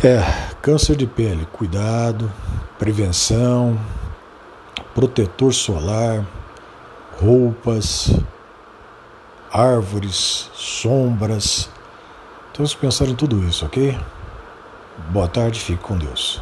É, câncer de pele, cuidado, prevenção, protetor solar, roupas, árvores, sombras. Então, Temos que pensar em tudo isso, ok? Boa tarde, fique com Deus.